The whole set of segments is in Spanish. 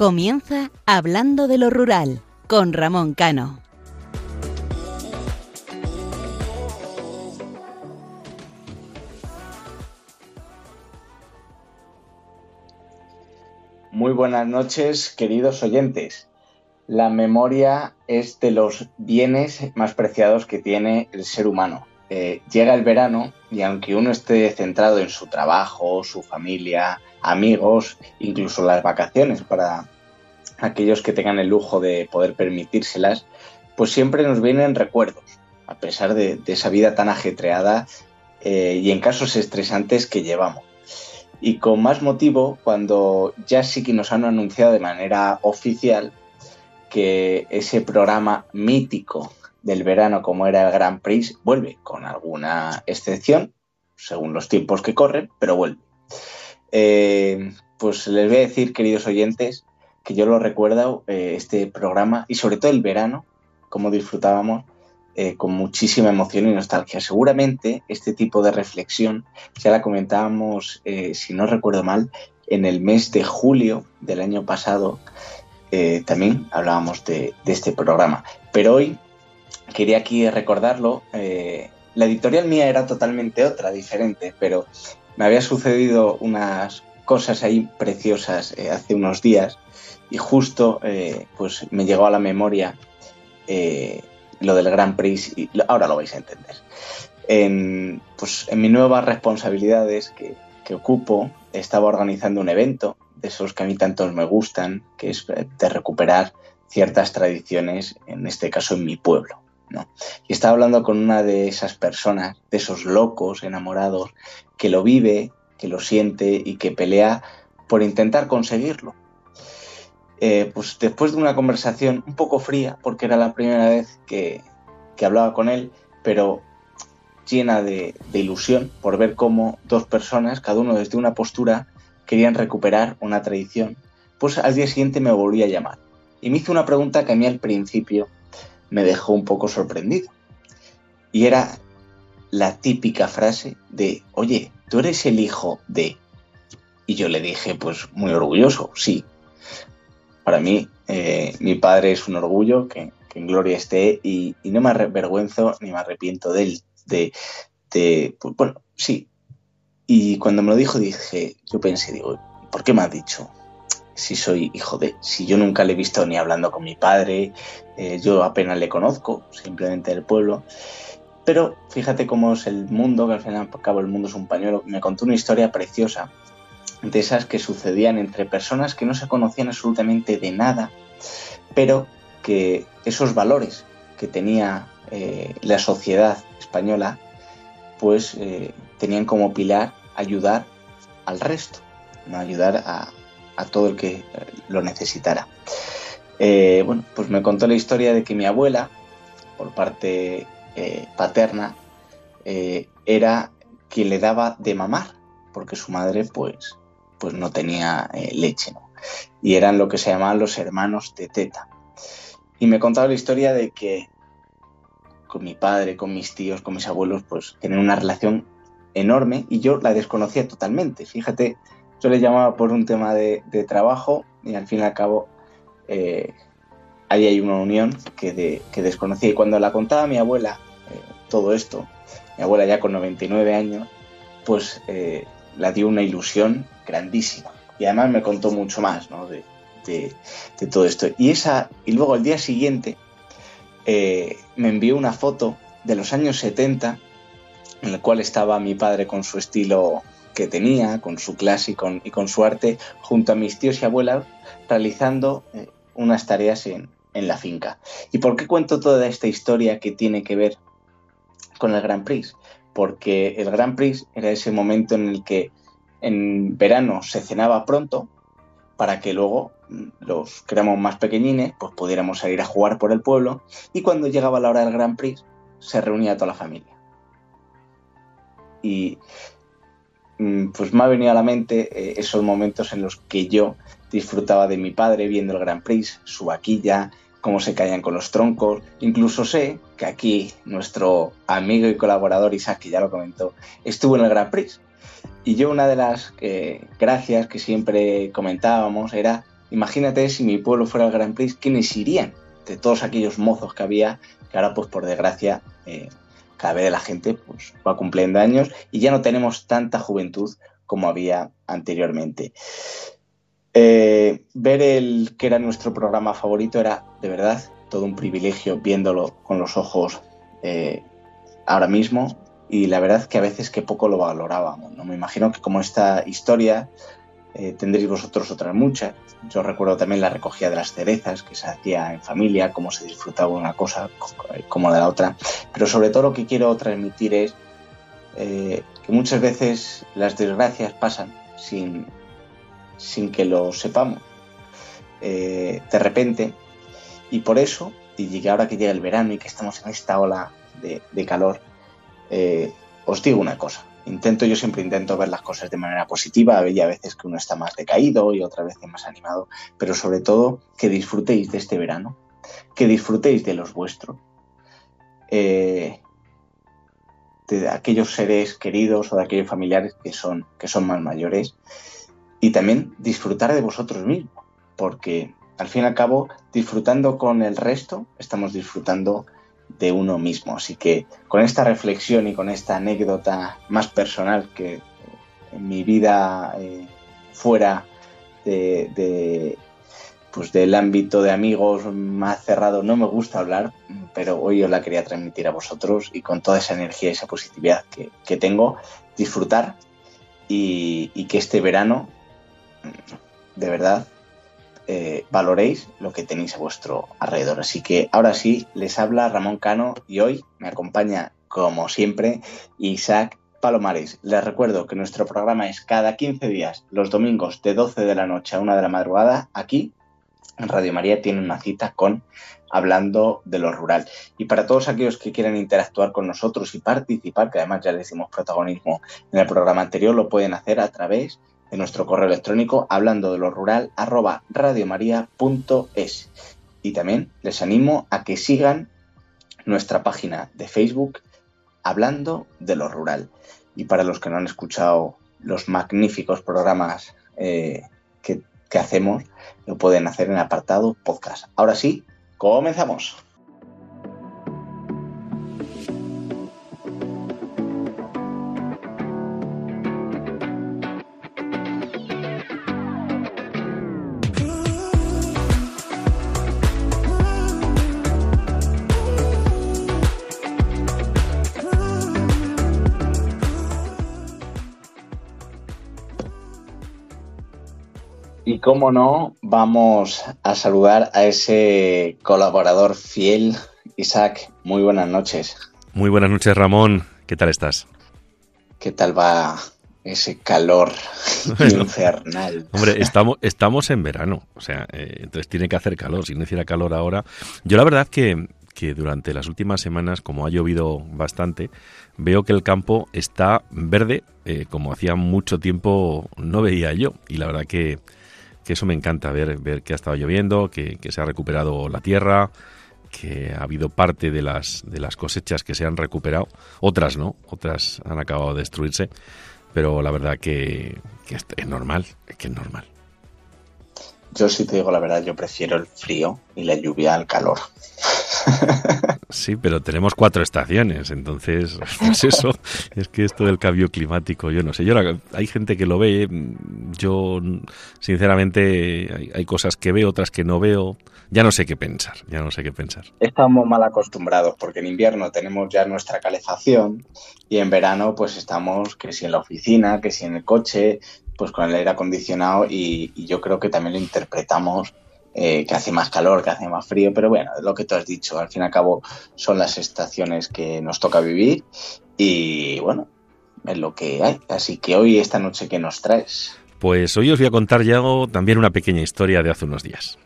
Comienza Hablando de lo Rural con Ramón Cano. Muy buenas noches, queridos oyentes. La memoria es de los bienes más preciados que tiene el ser humano. Eh, llega el verano y aunque uno esté centrado en su trabajo, su familia, amigos, incluso las vacaciones para aquellos que tengan el lujo de poder permitírselas, pues siempre nos vienen recuerdos, a pesar de, esa vida tan ajetreada eh, y en casos estresantes que llevamos. Y con más motivo cuando ya sí que nos han anunciado de manera oficial que ese programa mítico del verano como era el Grand Prix vuelve, con alguna excepción, según los tiempos que corren, pero vuelve. Eh, pues les voy a decir, queridos oyentes, que yo lo recuerdo, eh, este programa, y sobre todo el verano, como disfrutábamos, eh, con muchísima emoción y nostalgia. Seguramente este tipo de reflexión ya la comentábamos, si no recuerdo mal, en el mes de julio del año pasado, también hablábamos de, de este programa. Pero hoy quería aquí recordarlo. Eh, la editorial mía era totalmente otra, diferente, pero me había sucedido unas cosas ahí preciosas eh, hace unos días y justo eh, pues me llegó a la memoria lo del Grand Prix y ahora lo vais a entender. En, pues, en mis nuevas responsabilidades que, que ocupo estaba organizando un evento de esos que a mí tantos me gustan, que es de recuperar ciertas tradiciones, en este caso en mi pueblo. Y estaba hablando con una de esas personas, de esos locos enamorados, que lo vive, que lo siente y que pelea por intentar conseguirlo. Eh, pues después de una conversación un poco fría, porque era la primera vez que, hablaba con él, pero llena de, ilusión por ver cómo dos personas, cada uno desde una postura, querían recuperar una tradición, pues al día siguiente me volví a llamar. Y me hizo una pregunta que a mí al principio me dejó un poco sorprendido. Y era la típica frase de, oye, tú eres el hijo de... Y yo le dije, pues muy orgulloso, sí. Para mí, eh, mi padre es un orgullo, que, en gloria esté, y, no me avergüenzo ni me arrepiento de él. De, de pues, bueno, sí. Y cuando me lo dijo, dije, yo pensé, digo, ¿por qué me ha dicho? si soy hijo de, si yo nunca le he visto ni hablando con mi padre, eh, yo apenas le conozco, simplemente del pueblo. Pero fíjate cómo es el mundo, que al fin y al cabo el mundo es un pañuelo. Me contó una historia preciosa de esas que sucedían entre personas que no se conocían absolutamente de nada, pero que esos valores que tenía eh, la sociedad española, pues eh, tenían como pilar ayudar al resto, no ayudar a, todo el que lo necesitara. Eh, bueno, pues me contó la historia de que mi abuela, por parte eh, paterna, eh, era quien le daba de mamar, porque su madre pues, pues no tenía leche, Y eran lo que se llamaban los hermanos de teta. Y me contaba la historia de que con mi padre, con mis tíos, con mis abuelos, pues tienen una relación enorme y yo la desconocía totalmente. Fíjate yo le llamaba por un tema de, trabajo y al fin y al cabo eh, ahí hay una unión que, desconocía. Y cuando la contaba mi abuela, eh, todo esto, mi abuela ya con 99 años, pues eh, la dio una ilusión grandísima. Y además me contó mucho más ¿no? de, todo esto. Y, esa, y luego el día siguiente me envió una foto de los años 70 en la cual estaba mi padre con su estilo que tenía, con su clase y con, y con su arte, junto a mis tíos y abuelas, realizando eh, unas tareas en, en la finca. ¿Y por qué cuento toda esta historia que tiene que ver con el Grand Prix? Porque el Grand Prix era ese momento en el que en verano se cenaba pronto para que luego mm, los que éramos más pequeñines pues pudiéramos salir a jugar por el pueblo y cuando llegaba la hora del Grand Prix se reunía toda la familia. Y Mm, pues me ha venido a la mente eh, esos momentos en los que yo disfrutaba de mi padre viendo el Grand Prix, su vaquilla, cómo se caían con los troncos. Incluso sé que aquí nuestro amigo y colaborador Isaac, ya lo comentó, estuvo en el Grand Prix. Y yo una de las eh, gracias que siempre comentábamos era imagínate si mi pueblo fuera el Grand Prix, ¿quiénes irían? De todos aquellos mozos que había, que ahora pues por desgracia eh, cada vez la gente pues, va cumpliendo años y ya no tenemos tanta juventud como había anteriormente. Eh, ver el que era nuestro programa favorito era de verdad todo un privilegio viéndolo con los ojos eh, ahora mismo y la verdad que a veces que poco lo valorábamos. ¿no? Me imagino que como esta historia eh, tendréis vosotros otras muchas. Yo recuerdo también la recogida de las cerezas que se hacía en familia, cómo se disfrutaba una cosa como de la otra. Pero sobre todo lo que quiero transmitir es eh, que muchas veces las desgracias pasan sin, sin que lo sepamos. Eh, de repente. Y por eso, y ahora que llega el verano y que estamos en esta ola de, calor, os digo una cosa. Intento, yo siempre intento ver las cosas de manera positiva, hay a veces que uno está más decaído y otra vez más animado, pero sobre todo que disfrutéis de este verano, que disfrutéis de los vuestros, eh, de aquellos seres queridos o de aquellos familiares que son, que son más mayores y también disfrutar de vosotros mismos, porque al fin y al cabo, disfrutando con el resto, estamos disfrutando de uno mismo. Así que con esta reflexión y con esta anécdota más personal que en mi vida eh, fuera de, pues del ámbito de amigos más cerrado no me gusta hablar, pero hoy os la quería transmitir a vosotros y con toda esa energía y esa positividad que, tengo, disfrutar y que este verano, de verdad, eh, valoréis lo que tenéis a vuestro alrededor. Así que ahora sí, les habla Ramón Cano y hoy me acompaña, como siempre, Isaac Palomares. Les recuerdo que nuestro programa es cada 15 días, los domingos de 12 de la noche a 1 de la madrugada, aquí en Radio María tiene una cita con Hablando de lo Rural. Y para todos aquellos que quieran interactuar con nosotros y participar, que además ya les dimos protagonismo en el programa anterior, lo pueden hacer a través de nuestro correo electrónico hablando de lo rural arroba radiomaria.es. Y también les animo a que sigan nuestra página de Facebook hablando de lo rural. Y para los que no han escuchado los magníficos programas eh, que, que hacemos, lo pueden hacer en apartado podcast. Ahora sí, comenzamos. Cómo no, vamos a saludar a ese colaborador fiel, Isaac. Muy buenas noches. Muy buenas noches, Ramón. ¿Qué tal estás? ¿Qué tal va ese calor infernal? Hombre, estamos, estamos en verano, o sea, eh, entonces tiene que hacer calor. Si no hiciera calor ahora. Yo la verdad que, que durante las últimas semanas, como ha llovido bastante, veo que el campo está verde, eh, como hacía mucho tiempo no veía yo. Y la verdad que, que eso me encanta, ver, ver que ha estado lloviendo, que, se ha recuperado la tierra, que ha habido parte de las, de las cosechas que se han recuperado, otras no, otras han acabado de destruirse, pero la verdad que, que es normal, que es normal. Yo si te digo la verdad, yo prefiero el frío y la lluvia al calor. Sí, pero tenemos cuatro estaciones, entonces, pues eso, es que esto del cambio climático, yo no sé, yo hay gente que lo ve, yo sinceramente hay, cosas que veo, otras que no veo, ya no sé qué pensar, ya no sé qué pensar. Estamos mal acostumbrados porque en invierno tenemos ya nuestra calefacción y en verano pues estamos que si en la oficina, que si en el coche, pues con el aire acondicionado y yo creo que también lo interpretamos eh, que hace más calor, que hace más frío, pero bueno, lo que tú has dicho, al fin y al cabo son las estaciones que nos toca vivir y bueno, es lo que hay. Así que hoy, esta noche, ¿qué nos traes? Pues hoy os voy a contar ya también una pequeña historia de hace unos días.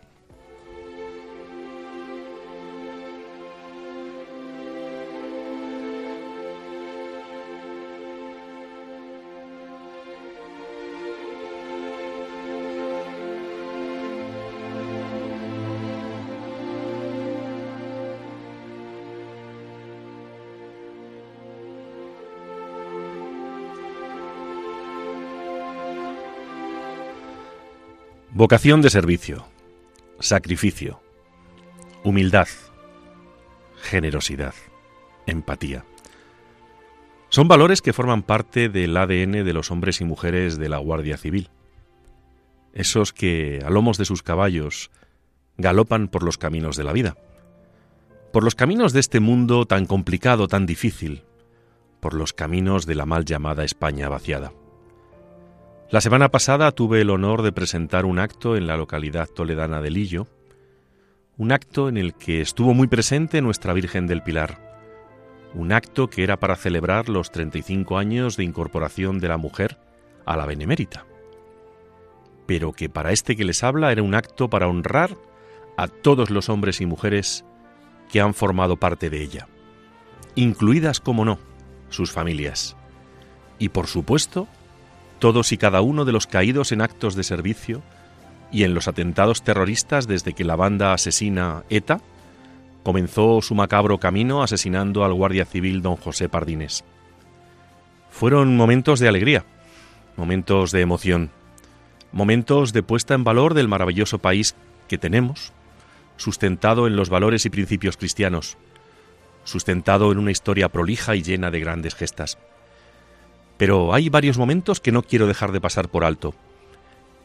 Vocación de servicio, sacrificio, humildad, generosidad, empatía. Son valores que forman parte del ADN de los hombres y mujeres de la Guardia Civil. Esos que, a lomos de sus caballos, galopan por los caminos de la vida. Por los caminos de este mundo tan complicado, tan difícil. Por los caminos de la mal llamada España vaciada. La semana pasada tuve el honor de presentar un acto en la localidad toledana de Lillo, un acto en el que estuvo muy presente nuestra Virgen del Pilar, un acto que era para celebrar los 35 años de incorporación de la mujer a la Benemérita, pero que para este que les habla era un acto para honrar a todos los hombres y mujeres que han formado parte de ella, incluidas, como no, sus familias, y por supuesto, todos y cada uno de los caídos en actos de servicio y en los atentados terroristas desde que la banda asesina ETA comenzó su macabro camino asesinando al guardia civil don José Pardines. Fueron momentos de alegría, momentos de emoción, momentos de puesta en valor del maravilloso país que tenemos, sustentado en los valores y principios cristianos, sustentado en una historia prolija y llena de grandes gestas. Pero hay varios momentos que no quiero dejar de pasar por alto.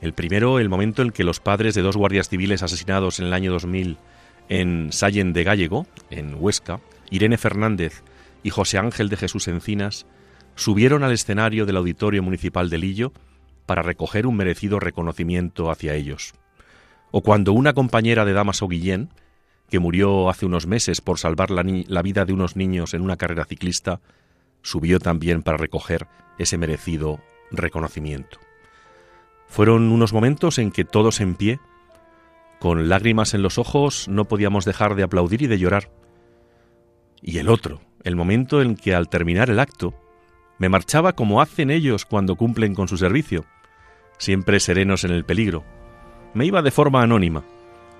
El primero, el momento en que los padres de dos guardias civiles asesinados en el año 2000 en Sallen de Gallego, en Huesca, Irene Fernández y José Ángel de Jesús Encinas subieron al escenario del Auditorio Municipal de Lillo para recoger un merecido reconocimiento hacia ellos. O cuando una compañera de Damaso Guillén, que murió hace unos meses por salvar la, la vida de unos niños en una carrera ciclista, subió también para recoger ese merecido reconocimiento. Fueron unos momentos en que todos en pie, con lágrimas en los ojos, no podíamos dejar de aplaudir y de llorar. Y el otro, el momento en que al terminar el acto, me marchaba como hacen ellos cuando cumplen con su servicio, siempre serenos en el peligro. Me iba de forma anónima,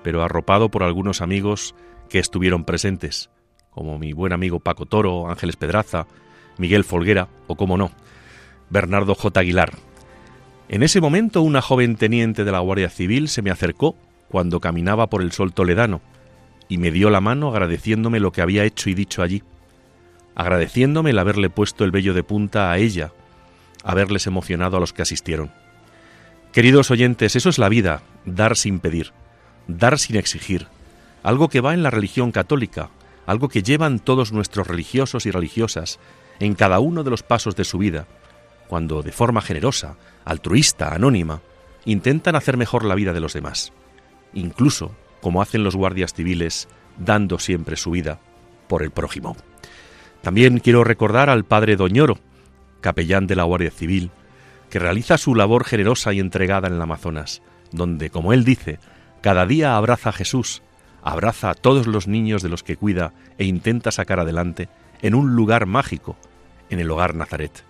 pero arropado por algunos amigos que estuvieron presentes, como mi buen amigo Paco Toro, Ángeles Pedraza, Miguel Folguera o, como no, Bernardo J. Aguilar. En ese momento una joven teniente de la Guardia Civil se me acercó cuando caminaba por el sol toledano y me dio la mano agradeciéndome lo que había hecho y dicho allí, agradeciéndome el haberle puesto el vello de punta a ella, haberles emocionado a los que asistieron. Queridos oyentes, eso es la vida, dar sin pedir, dar sin exigir, algo que va en la religión católica, algo que llevan todos nuestros religiosos y religiosas en cada uno de los pasos de su vida, cuando de forma generosa, altruista, anónima, intentan hacer mejor la vida de los demás, incluso como hacen los guardias civiles, dando siempre su vida por el prójimo. También quiero recordar al padre Doñoro, capellán de la Guardia Civil, que realiza su labor generosa y entregada en el Amazonas, donde, como él dice, cada día abraza a Jesús, abraza a todos los niños de los que cuida e intenta sacar adelante en un lugar mágico en el hogar Nazaret.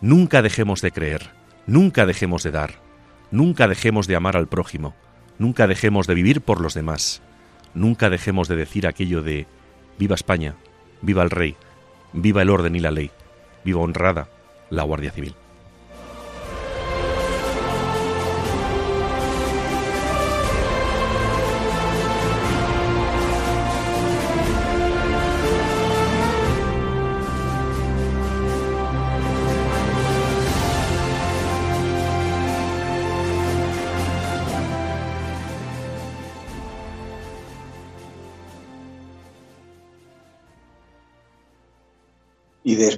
Nunca dejemos de creer, nunca dejemos de dar, nunca dejemos de amar al prójimo, nunca dejemos de vivir por los demás, nunca dejemos de decir aquello de viva España, viva el rey, viva el orden y la ley, viva honrada la Guardia Civil.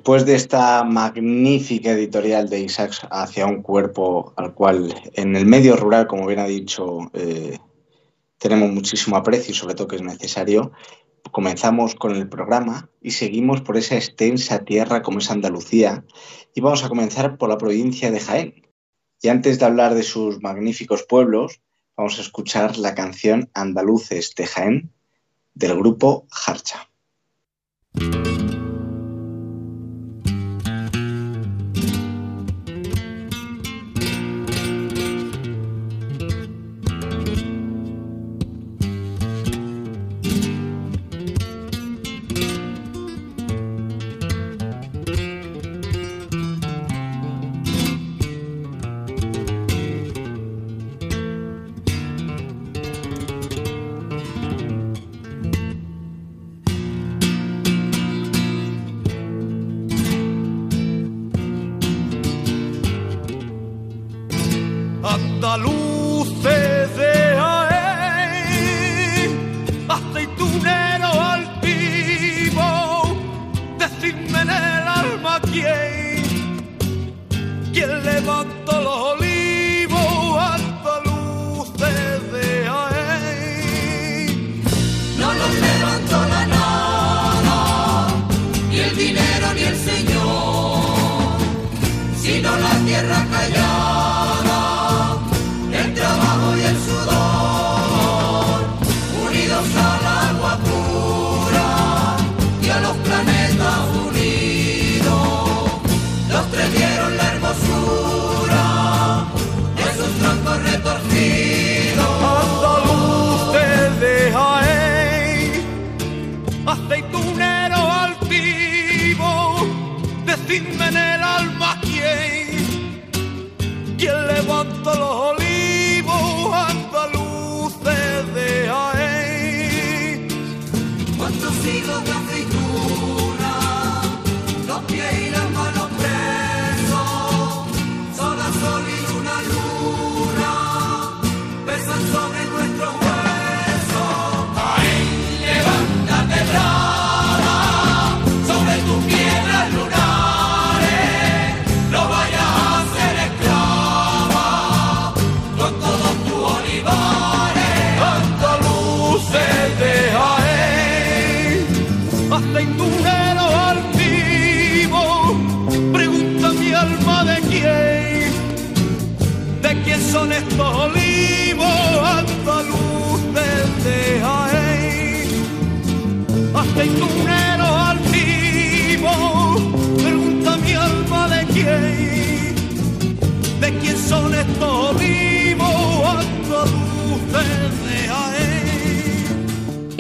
Después de esta magnífica editorial de Isaacs hacia un cuerpo al cual en el medio rural, como bien ha dicho, eh, tenemos muchísimo aprecio y sobre todo que es necesario, comenzamos con el programa y seguimos por esa extensa tierra como es Andalucía y vamos a comenzar por la provincia de Jaén. Y antes de hablar de sus magníficos pueblos, vamos a escuchar la canción Andaluces de Jaén del grupo Harcha.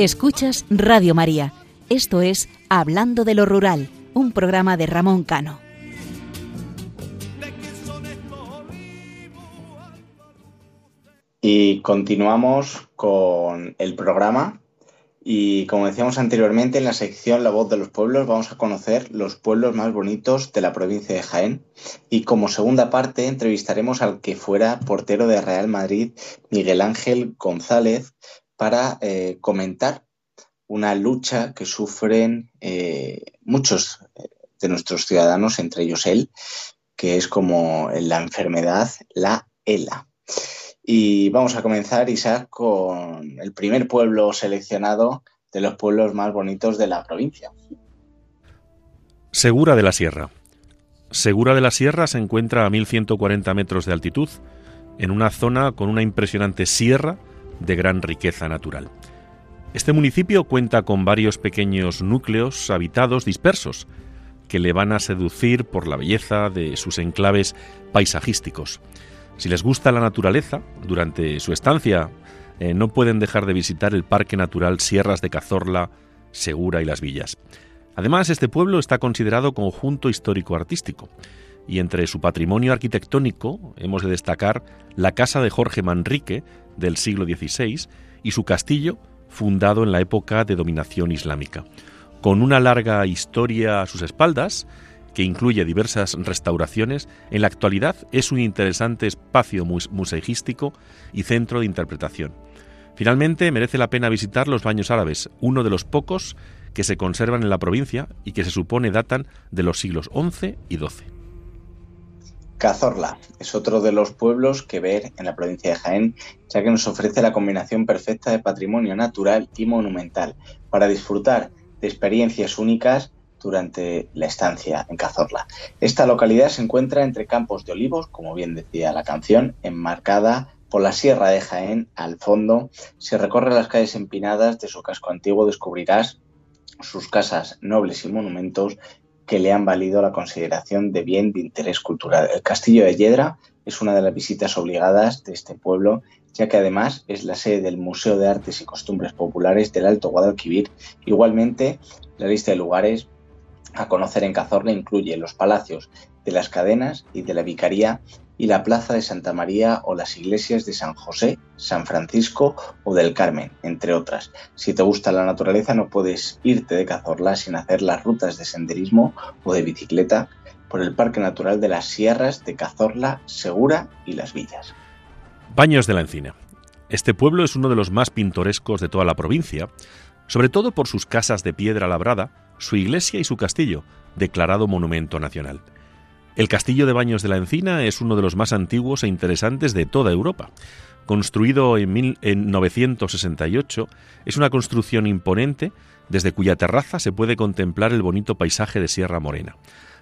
Escuchas Radio María. Esto es Hablando de lo Rural, un programa de Ramón Cano. Y continuamos con el programa. Y como decíamos anteriormente, en la sección La voz de los pueblos vamos a conocer los pueblos más bonitos de la provincia de Jaén. Y como segunda parte entrevistaremos al que fuera portero de Real Madrid, Miguel Ángel González, para eh, comentar una lucha que sufren eh, muchos eh, de nuestros ciudadanos, entre ellos él, que es como la enfermedad, la ELA. Y vamos a comenzar, Isaac, con el primer pueblo seleccionado de los pueblos más bonitos de la provincia. Segura de la Sierra. Segura de la Sierra se encuentra a 1140 metros de altitud, en una zona con una impresionante sierra de gran riqueza natural. Este municipio cuenta con varios pequeños núcleos habitados dispersos que le van a seducir por la belleza de sus enclaves paisajísticos. Si les gusta la naturaleza, durante su estancia eh, no pueden dejar de visitar el Parque Natural Sierras de Cazorla, Segura y Las Villas. Además, este pueblo está considerado conjunto histórico-artístico y entre su patrimonio arquitectónico hemos de destacar la casa de Jorge Manrique del siglo XVI y su castillo fundado en la época de dominación islámica. Con una larga historia a sus espaldas, que incluye diversas restauraciones, en la actualidad es un interesante espacio museístico y centro de interpretación. Finalmente, merece la pena visitar los baños árabes, uno de los pocos que se conservan en la provincia y que se supone datan de los siglos XI y XII. Cazorla es otro de los pueblos que ver en la provincia de Jaén, ya que nos ofrece la combinación perfecta de patrimonio natural y monumental para disfrutar de experiencias únicas durante la estancia en Cazorla. Esta localidad se encuentra entre campos de olivos, como bien decía la canción, enmarcada por la Sierra de Jaén al fondo. Si recorre las calles empinadas de su casco antiguo descubrirás sus casas nobles y monumentos que le han valido la consideración de bien de interés cultural. El castillo de Yedra es una de las visitas obligadas de este pueblo, ya que además es la sede del Museo de Artes y Costumbres Populares del Alto Guadalquivir. Igualmente, la lista de lugares a conocer en Cazorla incluye los palacios de las cadenas y de la vicaría y la plaza de Santa María o las iglesias de San José, San Francisco o del Carmen, entre otras. Si te gusta la naturaleza no puedes irte de Cazorla sin hacer las rutas de senderismo o de bicicleta por el Parque Natural de las Sierras de Cazorla, Segura y Las Villas. Baños de la Encina. Este pueblo es uno de los más pintorescos de toda la provincia, sobre todo por sus casas de piedra labrada, su iglesia y su castillo, declarado monumento nacional. El castillo de Baños de la Encina es uno de los más antiguos e interesantes de toda Europa. Construido en, 1968, es una construcción imponente desde cuya terraza se puede contemplar el bonito paisaje de Sierra Morena.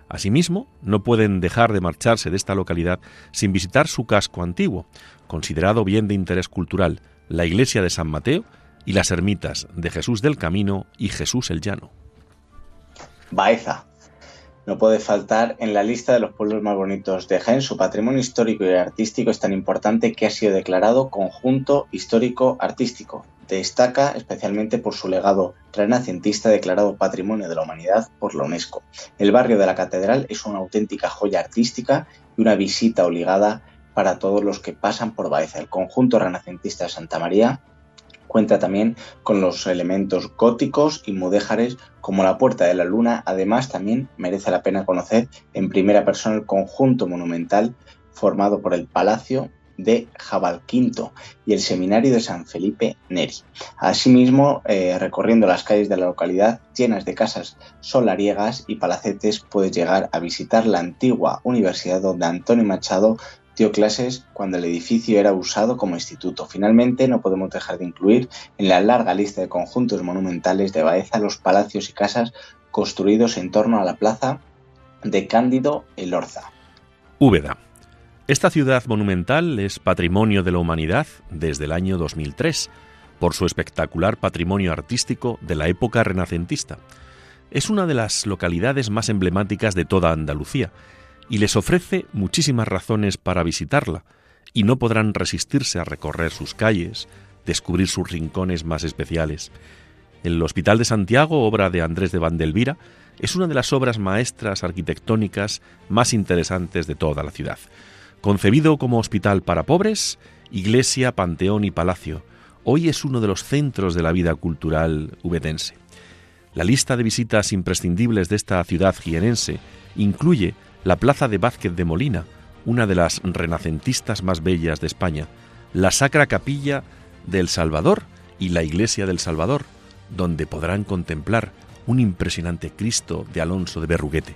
Asimismo, no pueden dejar de marcharse de esta localidad sin visitar su casco antiguo, considerado bien de interés cultural, la iglesia de San Mateo y las ermitas de Jesús del Camino y Jesús el Llano. Baeza, no puede faltar en la lista de los pueblos más bonitos de Jaén. Su patrimonio histórico y artístico es tan importante que ha sido declarado conjunto histórico artístico. Destaca especialmente por su legado renacentista declarado Patrimonio de la Humanidad por la UNESCO. El barrio de la Catedral es una auténtica joya artística y una visita obligada para todos los que pasan por Baeza. El conjunto renacentista de Santa María Cuenta también con los elementos góticos y mudéjares como la Puerta de la Luna. Además, también merece la pena conocer en primera persona el conjunto monumental formado por el Palacio de Jabalquinto y el Seminario de San Felipe Neri. Asimismo, eh, recorriendo las calles de la localidad llenas de casas solariegas y palacetes, puedes llegar a visitar la antigua universidad donde Antonio Machado dio clases cuando el edificio era usado como instituto. Finalmente, no podemos dejar de incluir en la larga lista de conjuntos monumentales de Baeza los palacios y casas construidos en torno a la plaza de Cándido Elorza. Úbeda. Esta ciudad monumental es patrimonio de la humanidad desde el año 2003 por su espectacular patrimonio artístico de la época renacentista. Es una de las localidades más emblemáticas de toda Andalucía y les ofrece muchísimas razones para visitarla, y no podrán resistirse a recorrer sus calles, descubrir sus rincones más especiales. El Hospital de Santiago, obra de Andrés de Vandelvira, es una de las obras maestras arquitectónicas más interesantes de toda la ciudad. Concebido como hospital para pobres, iglesia, panteón y palacio, hoy es uno de los centros de la vida cultural ubedense. La lista de visitas imprescindibles de esta ciudad jienense incluye la plaza de Vázquez de Molina, una de las renacentistas más bellas de España, la Sacra Capilla del Salvador y la Iglesia del Salvador, donde podrán contemplar un impresionante Cristo de Alonso de Berruguete.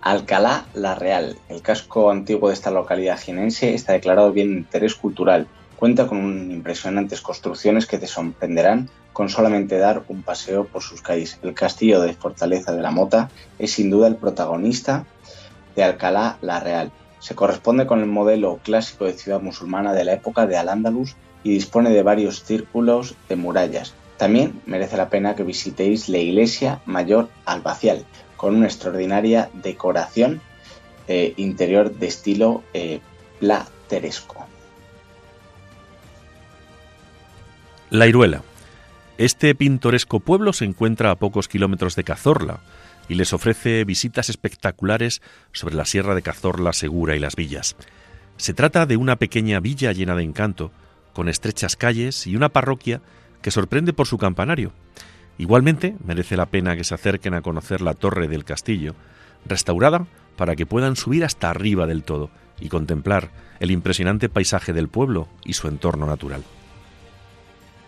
Alcalá la Real, el casco antiguo de esta localidad jienense, está declarado bien de interés cultural. Cuenta con impresionantes construcciones que te sorprenderán con solamente dar un paseo por sus calles. El castillo de Fortaleza de la Mota es sin duda el protagonista de Alcalá la Real. Se corresponde con el modelo clásico de ciudad musulmana de la época de Al-Ándalus y dispone de varios círculos de murallas. También merece la pena que visitéis la iglesia mayor albacial, con una extraordinaria decoración eh, interior de estilo eh, plateresco. La Iruela este pintoresco pueblo se encuentra a pocos kilómetros de Cazorla y les ofrece visitas espectaculares sobre la Sierra de Cazorla, Segura y las villas. Se trata de una pequeña villa llena de encanto, con estrechas calles y una parroquia que sorprende por su campanario. Igualmente, merece la pena que se acerquen a conocer la torre del castillo, restaurada para que puedan subir hasta arriba del todo y contemplar el impresionante paisaje del pueblo y su entorno natural.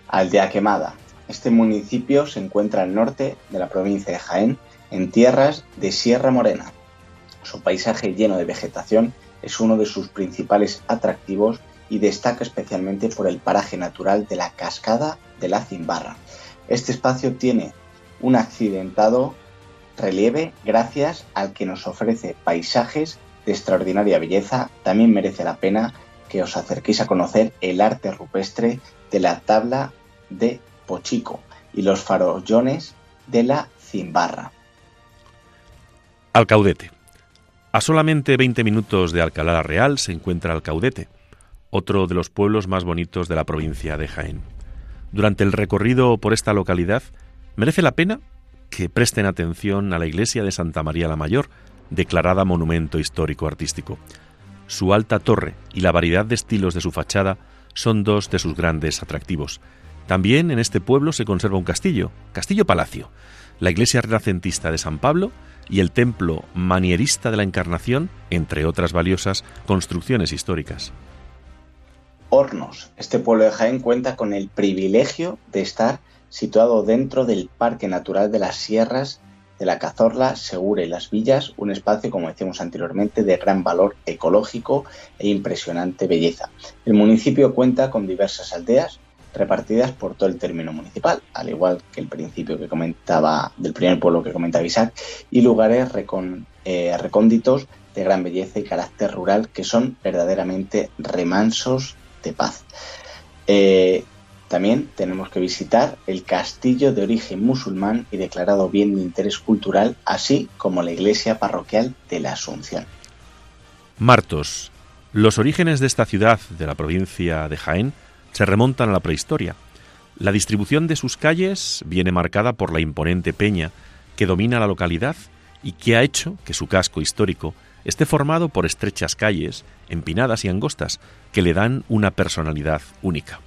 Aldea Quemada, este municipio se encuentra al norte de la provincia de Jaén, en tierras de Sierra Morena. Su paisaje lleno de vegetación es uno de sus principales atractivos y destaca especialmente por el paraje natural de la cascada de la Cimbarra. Este espacio tiene un accidentado relieve gracias al que nos ofrece paisajes de extraordinaria belleza. También merece la pena que os acerquéis a conocer el arte rupestre de la tabla de Pochico y los farollones de la Cimbarra. Alcaudete. A solamente 20 minutos de Alcalá Real se encuentra Alcaudete, otro de los pueblos más bonitos de la provincia de Jaén. Durante el recorrido por esta localidad, merece la pena que presten atención a la iglesia de Santa María la Mayor, declarada monumento histórico artístico. Su alta torre y la variedad de estilos de su fachada son dos de sus grandes atractivos. También en este pueblo se conserva un castillo, Castillo Palacio, la iglesia renacentista de San Pablo y el templo manierista de la Encarnación, entre otras valiosas construcciones históricas. Hornos. Este pueblo de Jaén cuenta con el privilegio de estar situado dentro del Parque Natural de las Sierras de la Cazorla, Segura y las Villas, un espacio, como decíamos anteriormente, de gran valor ecológico e impresionante belleza. El municipio cuenta con diversas aldeas, repartidas por todo el término municipal, al igual que el principio que comentaba del primer pueblo que comentaba Isaac, y lugares eh, recónditos de gran belleza y carácter rural que son verdaderamente remansos de paz. Eh, También tenemos que visitar el castillo de origen musulmán y declarado bien de interés cultural, así como la iglesia parroquial de la Asunción. Martos. Los orígenes de esta ciudad de la provincia de Jaén se remontan a la prehistoria. La distribución de sus calles viene marcada por la imponente peña que domina la localidad y que ha hecho que su casco histórico esté formado por estrechas calles, empinadas y angostas, que le dan una personalidad única.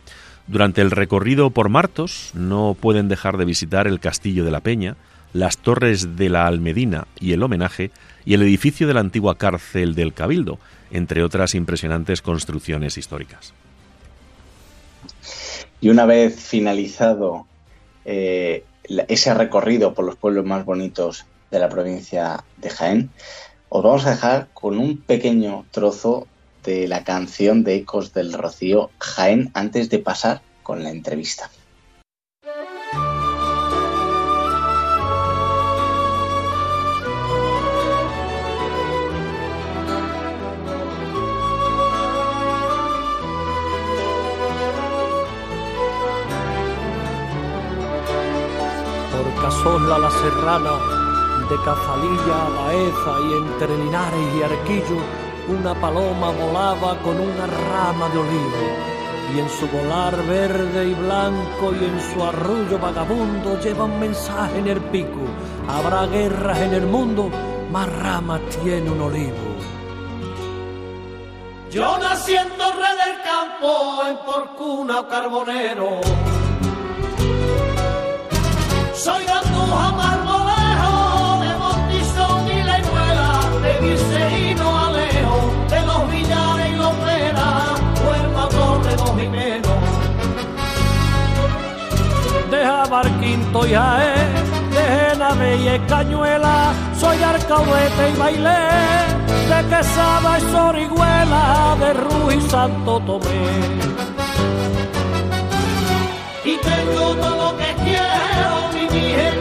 Durante el recorrido por Martos no pueden dejar de visitar el Castillo de la Peña, las torres de la Almedina y el homenaje, y el edificio de la antigua cárcel del Cabildo, entre otras impresionantes construcciones históricas. Y una vez finalizado eh, ese recorrido por los pueblos más bonitos de la provincia de Jaén, os vamos a dejar con un pequeño trozo de la canción de Ecos del Rocío Jaén antes de pasar con la entrevista. La Serrana de Cazalilla Baeza y entre Linares y Arquillo, una paloma volaba con una rama de olivo. Y en su volar verde y blanco y en su arrullo vagabundo lleva un mensaje en el pico. Habrá guerras en el mundo, más ramas tiene un olivo. Yo naciendo rey del campo en Porcuna o Carbonero. Soy De Montizón y la Inuela, de Viceíno Alejo, de los Villares y los Vera, Huerta Torre, los Jimenos. De Jabarquinto y Jaén, de Genave y Cañuela, soy Arcahuete y Bailé, de Quesada y Sorihuela, de Ruiz y Santo Tomé y tengo todo lo que quiero, mi gente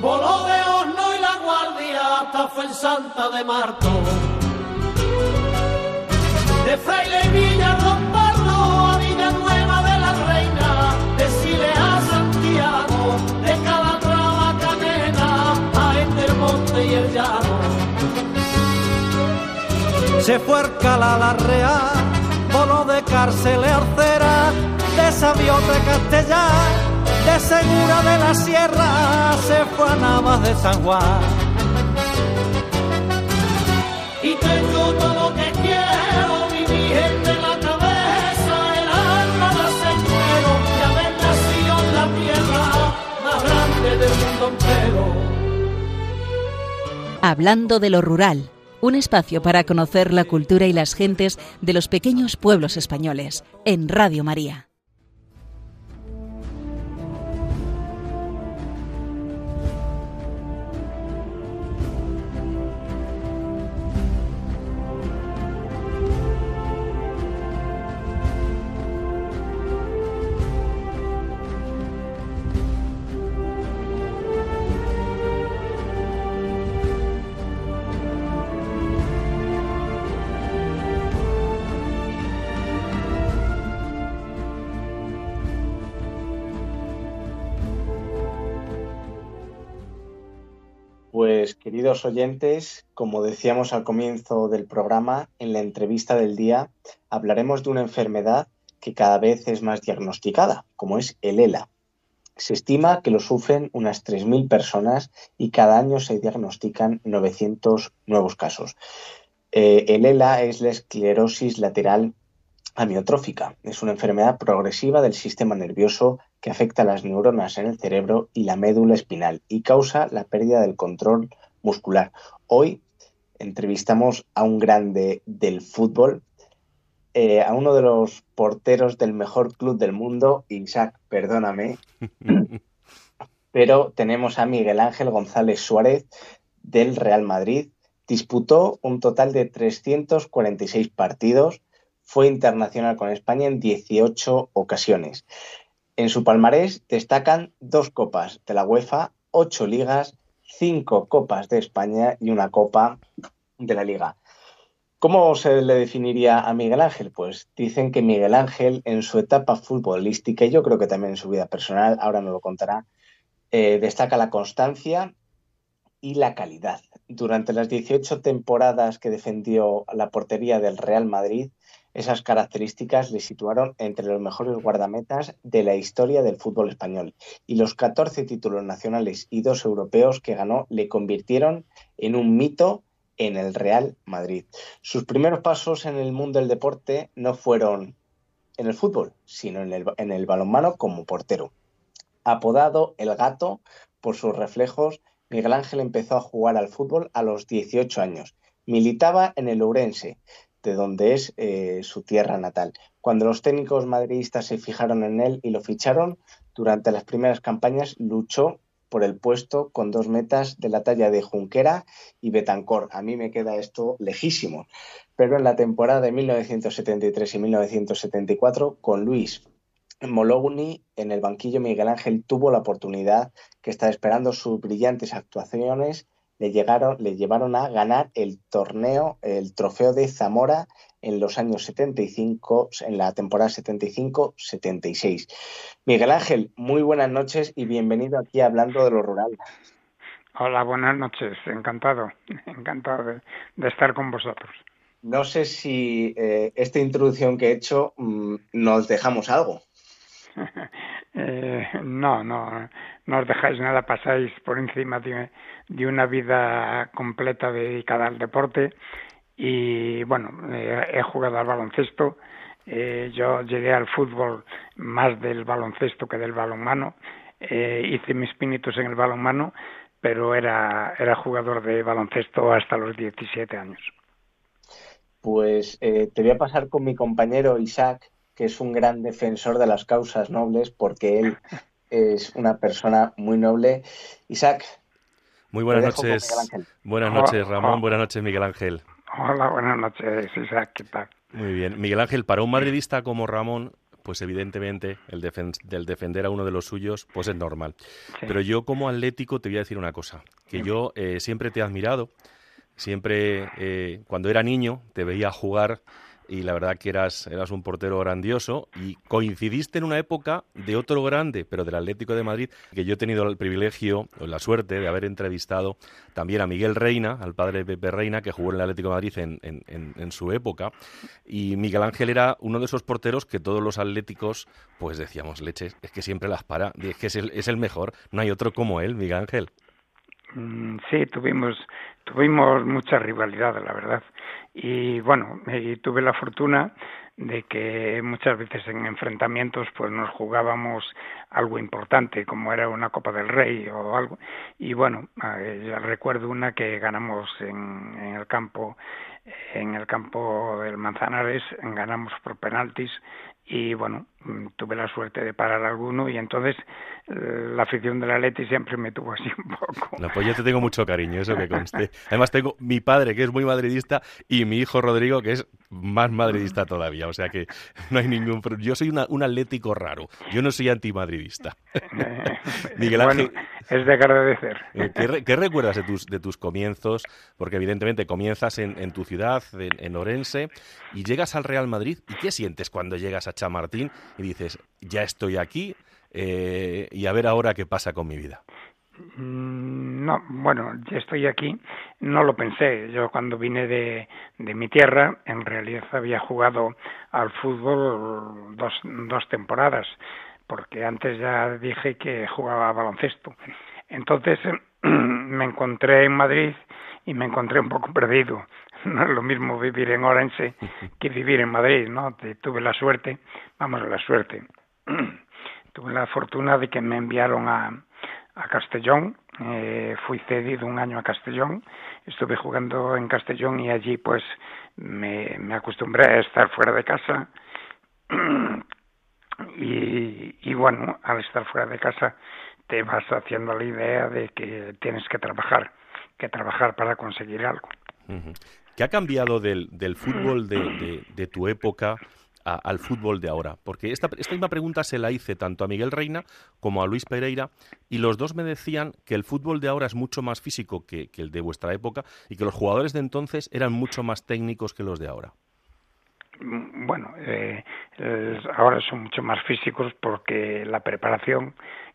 Voló de horno y la guardia hasta Fuensanta de Marto. De Fraile y Se fue la Real, voló de cárcel a Arcera, de Sabiote Castellar de Segura de la Sierra se fue a Navas de San Juan. Y tengo todo lo que quiero, mi gente en la cabeza, el alma la señero, y haber nacido en la tierra más grande del mundo entero. Hablando de lo rural, un espacio para conocer la cultura y las gentes de los pequeños pueblos españoles, en Radio María. Pues queridos oyentes, como decíamos al comienzo del programa, en la entrevista del día hablaremos de una enfermedad que cada vez es más diagnosticada, como es el ELA. Se estima que lo sufren unas 3.000 personas y cada año se diagnostican 900 nuevos casos. Eh, el ELA es la esclerosis lateral amiotrófica. Es una enfermedad progresiva del sistema nervioso que afecta a las neuronas en el cerebro y la médula espinal y causa la pérdida del control muscular. Hoy entrevistamos a un grande del fútbol, eh, a uno de los porteros del mejor club del mundo, Isaac, perdóname, pero tenemos a Miguel Ángel González Suárez del Real Madrid. Disputó un total de 346 partidos, fue internacional con España en 18 ocasiones. En su palmarés destacan dos copas de la UEFA, ocho ligas, cinco copas de España y una copa de la liga. ¿Cómo se le definiría a Miguel Ángel? Pues dicen que Miguel Ángel en su etapa futbolística, y yo creo que también en su vida personal, ahora no lo contará, eh, destaca la constancia y la calidad. Durante las 18 temporadas que defendió la portería del Real Madrid, esas características le situaron entre los mejores guardametas de la historia del fútbol español y los 14 títulos nacionales y dos europeos que ganó le convirtieron en un mito en el Real Madrid. Sus primeros pasos en el mundo del deporte no fueron en el fútbol, sino en el, balonmano como portero. Apodado El Gato por sus reflejos, Miguel Ángel empezó a jugar al fútbol a los 18 años. Militaba en el Ourense, de donde es eh, su tierra natal. Cuando los técnicos madridistas se fijaron en él y lo ficharon, durante las primeras campañas luchó por el puesto con dos metas de la talla de Junquera y Betancor. A mí me queda esto lejísimo. Pero en la temporada de 1973 y 1974, con Luis Mologny en el banquillo, Miguel Ángel tuvo la oportunidad que estaba esperando sus brillantes actuaciones le, llegaron, le llevaron a ganar el torneo, el trofeo de Zamora en los años 75, en la temporada 75-76. Miguel Ángel, muy buenas noches y bienvenido aquí hablando de lo rural. Hola, buenas noches, encantado, encantado de, estar con vosotros. No sé si eh, esta introducción que he hecho mm, nos dejamos algo. eh, no, no, no os dejáis nada, pasáis por encima de, una vida completa dedicada al deporte. Y bueno, eh, he jugado al baloncesto, eh, yo llegué al fútbol más del baloncesto que del balonmano, eh, hice mis pinitos en el balonmano, pero era jugador de baloncesto hasta los 17 años. Pues te voy a pasar con mi compañero Isaac, que es un gran defensor de las causas nobles, porque él es una persona muy noble. Isaac, muy buenas noches. Buenas noches, Ramón. Buenas noches, Miguel Ángel. Hola, buenas noches, Isaac. ¿Qué tal? Muy bien. Miguel Ángel, para un madridista como Ramón, pues evidentemente el del defender a uno de los suyos, pues es normal. Pero yo como atlético te voy a decir una cosa, que yo eh, siempre te he admirado, siempre eh, cuando era niño te veía jugar y la verdad que eras, eras un portero grandioso y coincidiste en una época de otro grande, pero del Atlético de Madrid, que yo he tenido el privilegio o la suerte de haber entrevistado también a Miguel Reina, al padre de Pepe Reina, que jugó en el Atlético de Madrid en, en, su época. Y Miguel Ángel era uno de esos porteros que todos los atléticos, pues decíamos, leches, es que siempre las para, es que es el, es el mejor, no hay otro como él, Miguel Ángel. Mm, sí, tuvimos, tuvimos mucha rivalidad, la verdad y bueno, tuve la fortuna de que muchas veces en enfrentamientos pues nos jugábamos algo importante como era una Copa del Rey o algo. Y bueno eh, recuerdo una que ganamos en, en el campo en el campo del Manzanares ganamos por penaltis y bueno, mm, tuve la suerte de parar alguno y entonces eh, la afición de la Leti siempre me tuvo así un poco. No, pues yo te tengo mucho cariño, eso que conste. Además tengo mi padre que es muy madridista y mi hijo Rodrigo que es más madridista todavía, o sea que no hay ningún Yo soy un atlético raro, yo no soy antimadridista. Miguel Ángel, es de agradecer. Eh, ¿Qué, recuerdas de tus, de tus comienzos? Porque evidentemente comienzas en, en tu ciudad, en, en Orense, y llegas al Real Madrid. ¿Y qué sientes cuando llegas a Chamartín y dices, ya estoy aquí eh, y a ver ahora qué pasa con mi vida? Mm, no, bueno, ya estoy aquí. No lo pensé. Yo cuando vine de, de mi tierra, en realidad había jugado al fútbol dos, dos temporadas, porque antes ya dije que jugaba baloncesto. Entonces me encontré en Madrid y me encontré un poco perdido no es lo mismo vivir en Orense que vivir en Madrid, ¿no? Tuve la suerte, vamos, la suerte. Tuve la fortuna de que me enviaron a, a Castellón, eh, fui cedido un año a Castellón, estuve jugando en Castellón y allí pues me, me acostumbré a estar fuera de casa y, bueno, al estar fuera de casa te vas haciendo la idea de que tienes que trabajar, que trabajar para conseguir algo. ¿Qué ha cambiado del, del fútbol de, de, tu época al fútbol de ahora? Porque esta, esta misma pregunta se la hice tanto a Miguel Reina como a Luis Pereira y los dos me decían que el fútbol de ahora es mucho más físico que, que el de vuestra época y que los jugadores de entonces eran mucho más técnicos que los de ahora. Mm, bueno, eh, ahora son mucho más físicos porque la preparación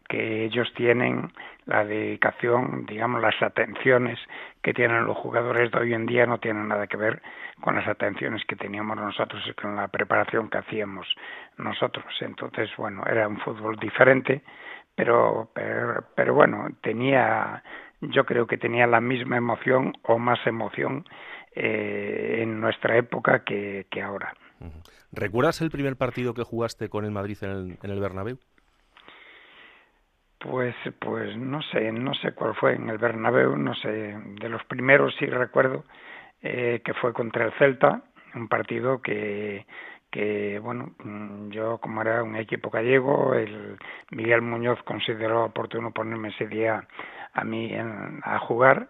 que ellos tienen, la dedicación, digamos, las atenciones que tienen los jugadores de hoy en día no tienen nada que ver con las atenciones que teníamos nosotros y con la preparación que hacíamos nosotros. Entonces, bueno, era un fútbol diferente, pero, pero, pero bueno, tenía, yo creo que tenía la misma emoción o más emoción eh, en nuestra época que, que ahora. ¿Recuerdas el primer partido que jugaste con el Madrid en el, en el Bernabéu? Pues, pues no sé, no sé cuál fue en el Bernabéu, no sé, de los primeros sí recuerdo eh, que fue contra el Celta, un partido que, que bueno, mm, yo como era un equipo gallego, el Miguel Muñoz consideró oportuno ponerme ese día a mí en, a jugar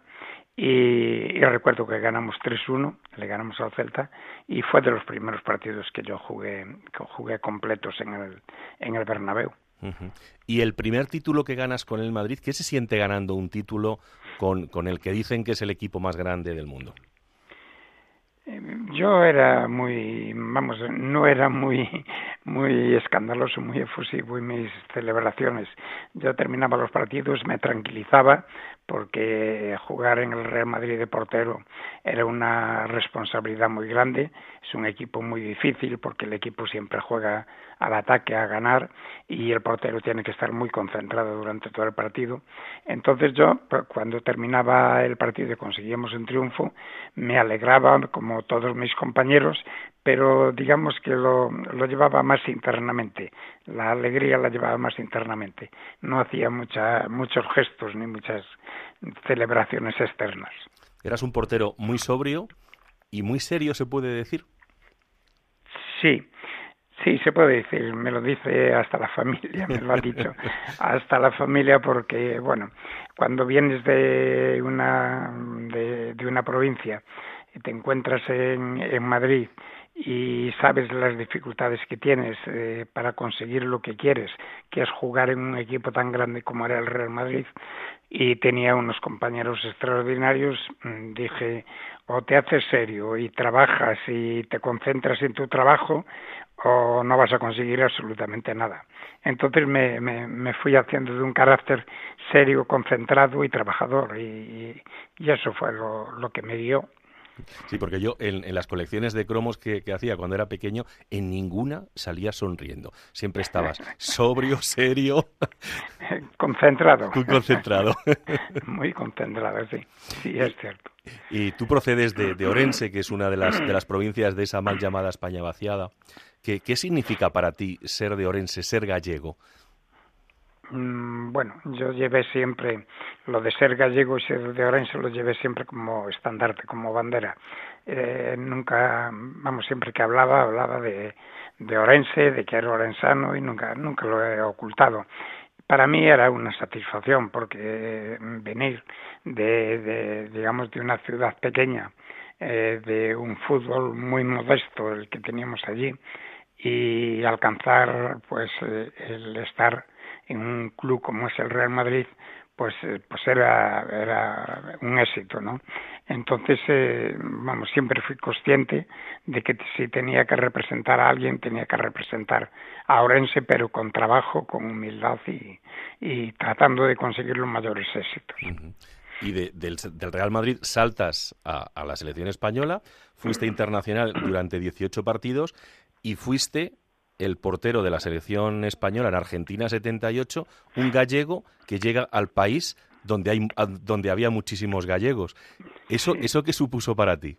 y, recuerdo que ganamos 3-1, le ganamos al Celta y fue de los primeros partidos que yo jugué, que jugué completos en el, en el Bernabéu. Uh -huh. Y el primer título que ganas con el Madrid, ¿qué se siente ganando un título con, con el que dicen que es el equipo más grande del mundo? Yo era muy, vamos, no era muy, muy escandaloso, muy efusivo en mis celebraciones. Yo terminaba los partidos, me tranquilizaba porque jugar en el Real Madrid de portero era una responsabilidad muy grande. Es un equipo muy difícil porque el equipo siempre juega al ataque, a ganar y el portero tiene que estar muy concentrado durante todo el partido. Entonces yo, cuando terminaba el partido y conseguíamos un triunfo, me alegraba como todos mis compañeros, pero digamos que lo, lo llevaba más internamente. La alegría la llevaba más internamente. No hacía mucha, muchos gestos ni muchas celebraciones externas. Eras un portero muy sobrio y muy serio, se puede decir. Sí, Sí, se puede decir, me lo dice hasta la familia, me lo ha dicho, hasta la familia porque, bueno, cuando vienes de una, de, de una provincia y te encuentras en, en Madrid y sabes las dificultades que tienes eh, para conseguir lo que quieres, que es jugar en un equipo tan grande como era el Real Madrid, y tenía unos compañeros extraordinarios, dije, o te haces serio y trabajas y te concentras en tu trabajo, o no vas a conseguir absolutamente nada. Entonces me, me, me fui haciendo de un carácter serio, concentrado y trabajador, y, y eso fue lo, lo que me dio Sí, porque yo en, en las colecciones de cromos que, que, hacía cuando era pequeño, en ninguna salía sonriendo. Siempre estabas sobrio, serio. Concentrado. Muy concentrado. Muy concentrado, sí. Sí, es cierto. Y tú procedes de, de Orense, que es una de las, de las provincias de esa mal llamada España vaciada. ¿Qué, ¿Qué significa para ti ser de Orense, ser gallego? Mm, bueno, yo llevé siempre lo de ser gallego y ser de Orense lo llevé siempre como estandarte, como bandera. Eh, nunca, vamos, siempre que hablaba, hablaba de, de Orense, de que era orensano y nunca, nunca lo he ocultado. Para mí era una satisfacción porque venir de, de digamos, de una ciudad pequeña, eh, de un fútbol muy modesto el que teníamos allí y alcanzar, pues, eh, el estar en un club como es el Real Madrid, pues, pues era, era un éxito, ¿no? Entonces, eh, vamos, siempre fui consciente de que si tenía que representar a alguien, tenía que representar a Orense, pero con trabajo, con humildad y, y tratando de conseguir los mayores éxitos. Uh -huh. Y de, del, del, Real Madrid saltas a, a la selección española, fuiste internacional durante 18 partidos y fuiste el portero de la selección española en Argentina 78, un gallego que llega al país donde hay donde había muchísimos gallegos. Eso eso qué supuso para ti?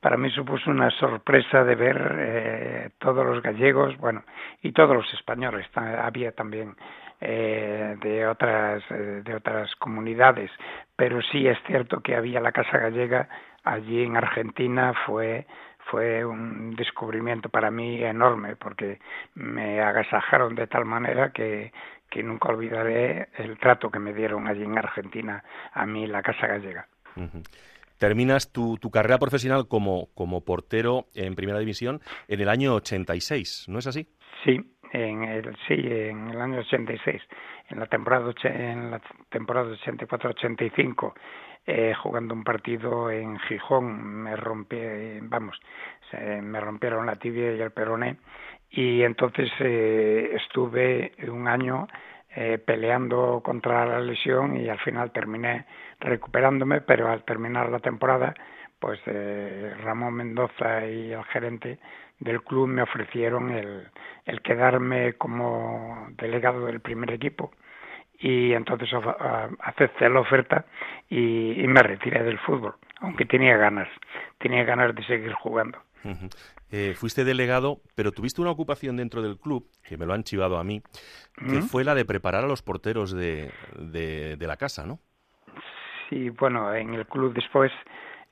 Para mí supuso una sorpresa de ver eh, todos los gallegos, bueno, y todos los españoles. Había también eh, de otras eh, de otras comunidades pero sí es cierto que había la casa gallega allí en Argentina fue fue un descubrimiento para mí enorme porque me agasajaron de tal manera que, que nunca olvidaré el trato que me dieron allí en Argentina a mí la casa gallega. Terminas tu, tu carrera profesional como, como portero en Primera División en el año 86, ¿no es así? Sí, en el, sí, en el año 86, en la temporada, en la temporada 84-85, eh, jugando un partido en Gijón, me rompí, vamos, se, me rompieron la tibia y el peroné, y entonces eh, estuve un año eh, peleando contra la lesión y al final terminé recuperándome, pero al terminar la temporada, pues eh, Ramón Mendoza y el gerente del club me ofrecieron el, el quedarme como delegado del primer equipo y entonces acepté la oferta y, y, me retiré del fútbol, aunque tenía ganas, tenía ganas de seguir jugando. Eh, fuiste delegado, pero tuviste una ocupación dentro del club, que me lo han chivado a mí, que fue la de preparar a los porteros de, de, la casa, ¿no? Sí, bueno, en el club después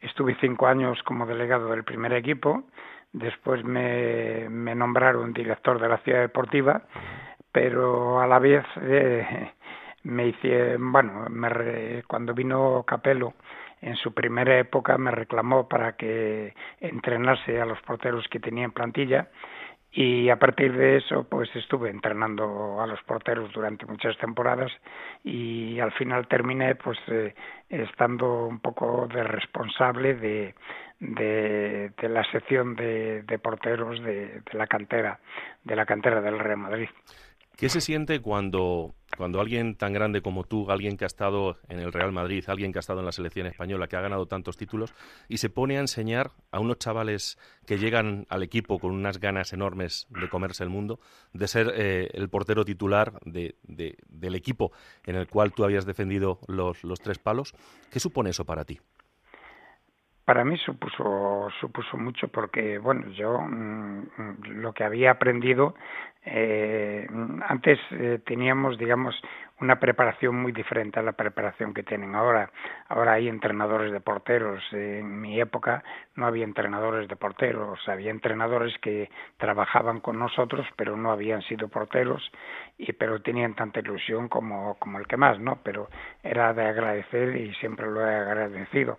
estuve cinco años como delegado del primer equipo, después me, me nombraron director de la ciudad deportiva, pero a la vez eh, me hice, bueno, me, cuando vino Capello en su primera época me reclamó para que entrenase a los porteros que tenía en plantilla y a partir de eso pues estuve entrenando a los porteros durante muchas temporadas y al final terminé pues eh, estando un poco de responsable de, de, la sección de, porteros de la cantera de la cantera del Real Madrid. ¿Qué se siente cuando, cuando alguien tan grande como tú, alguien que ha estado en el Real Madrid, alguien que ha estado en la selección española, que ha ganado tantos títulos, y se pone a enseñar a unos chavales que llegan al equipo con unas ganas enormes de comerse el mundo, de ser eh, el portero titular de, del equipo en el cual tú habías defendido los, los tres palos? ¿Qué supone eso para ti? Para mí supuso, supuso mucho porque, bueno, yo mm, lo que había aprendido, eh, antes eh, teníamos, digamos, una preparación muy diferente a la preparación que tienen ahora. Ahora hay entrenadores de porteros. En mi época no había entrenadores de porteros. Había entrenadores que trabajaban con nosotros, pero no habían sido porteros, y pero tenían tanta ilusión como, como el que más, ¿no? Pero era de agradecer y siempre lo he agradecido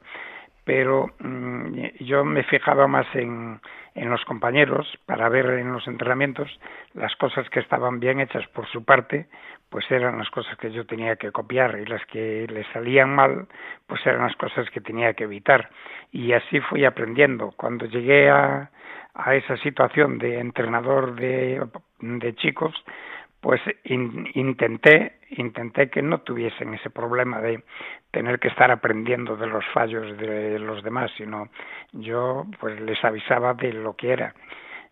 pero mm, yo me fijaba más en, en los compañeros para ver en los entrenamientos las cosas que estaban bien hechas por su parte, pues eran las cosas que yo tenía que copiar y las que le salían mal, pues eran las cosas que tenía que evitar. Y así fui aprendiendo. Cuando llegué a, a esa situación de entrenador de, de chicos, pues intenté intenté que no tuviesen ese problema de tener que estar aprendiendo de los fallos de los demás sino yo pues les avisaba de lo que era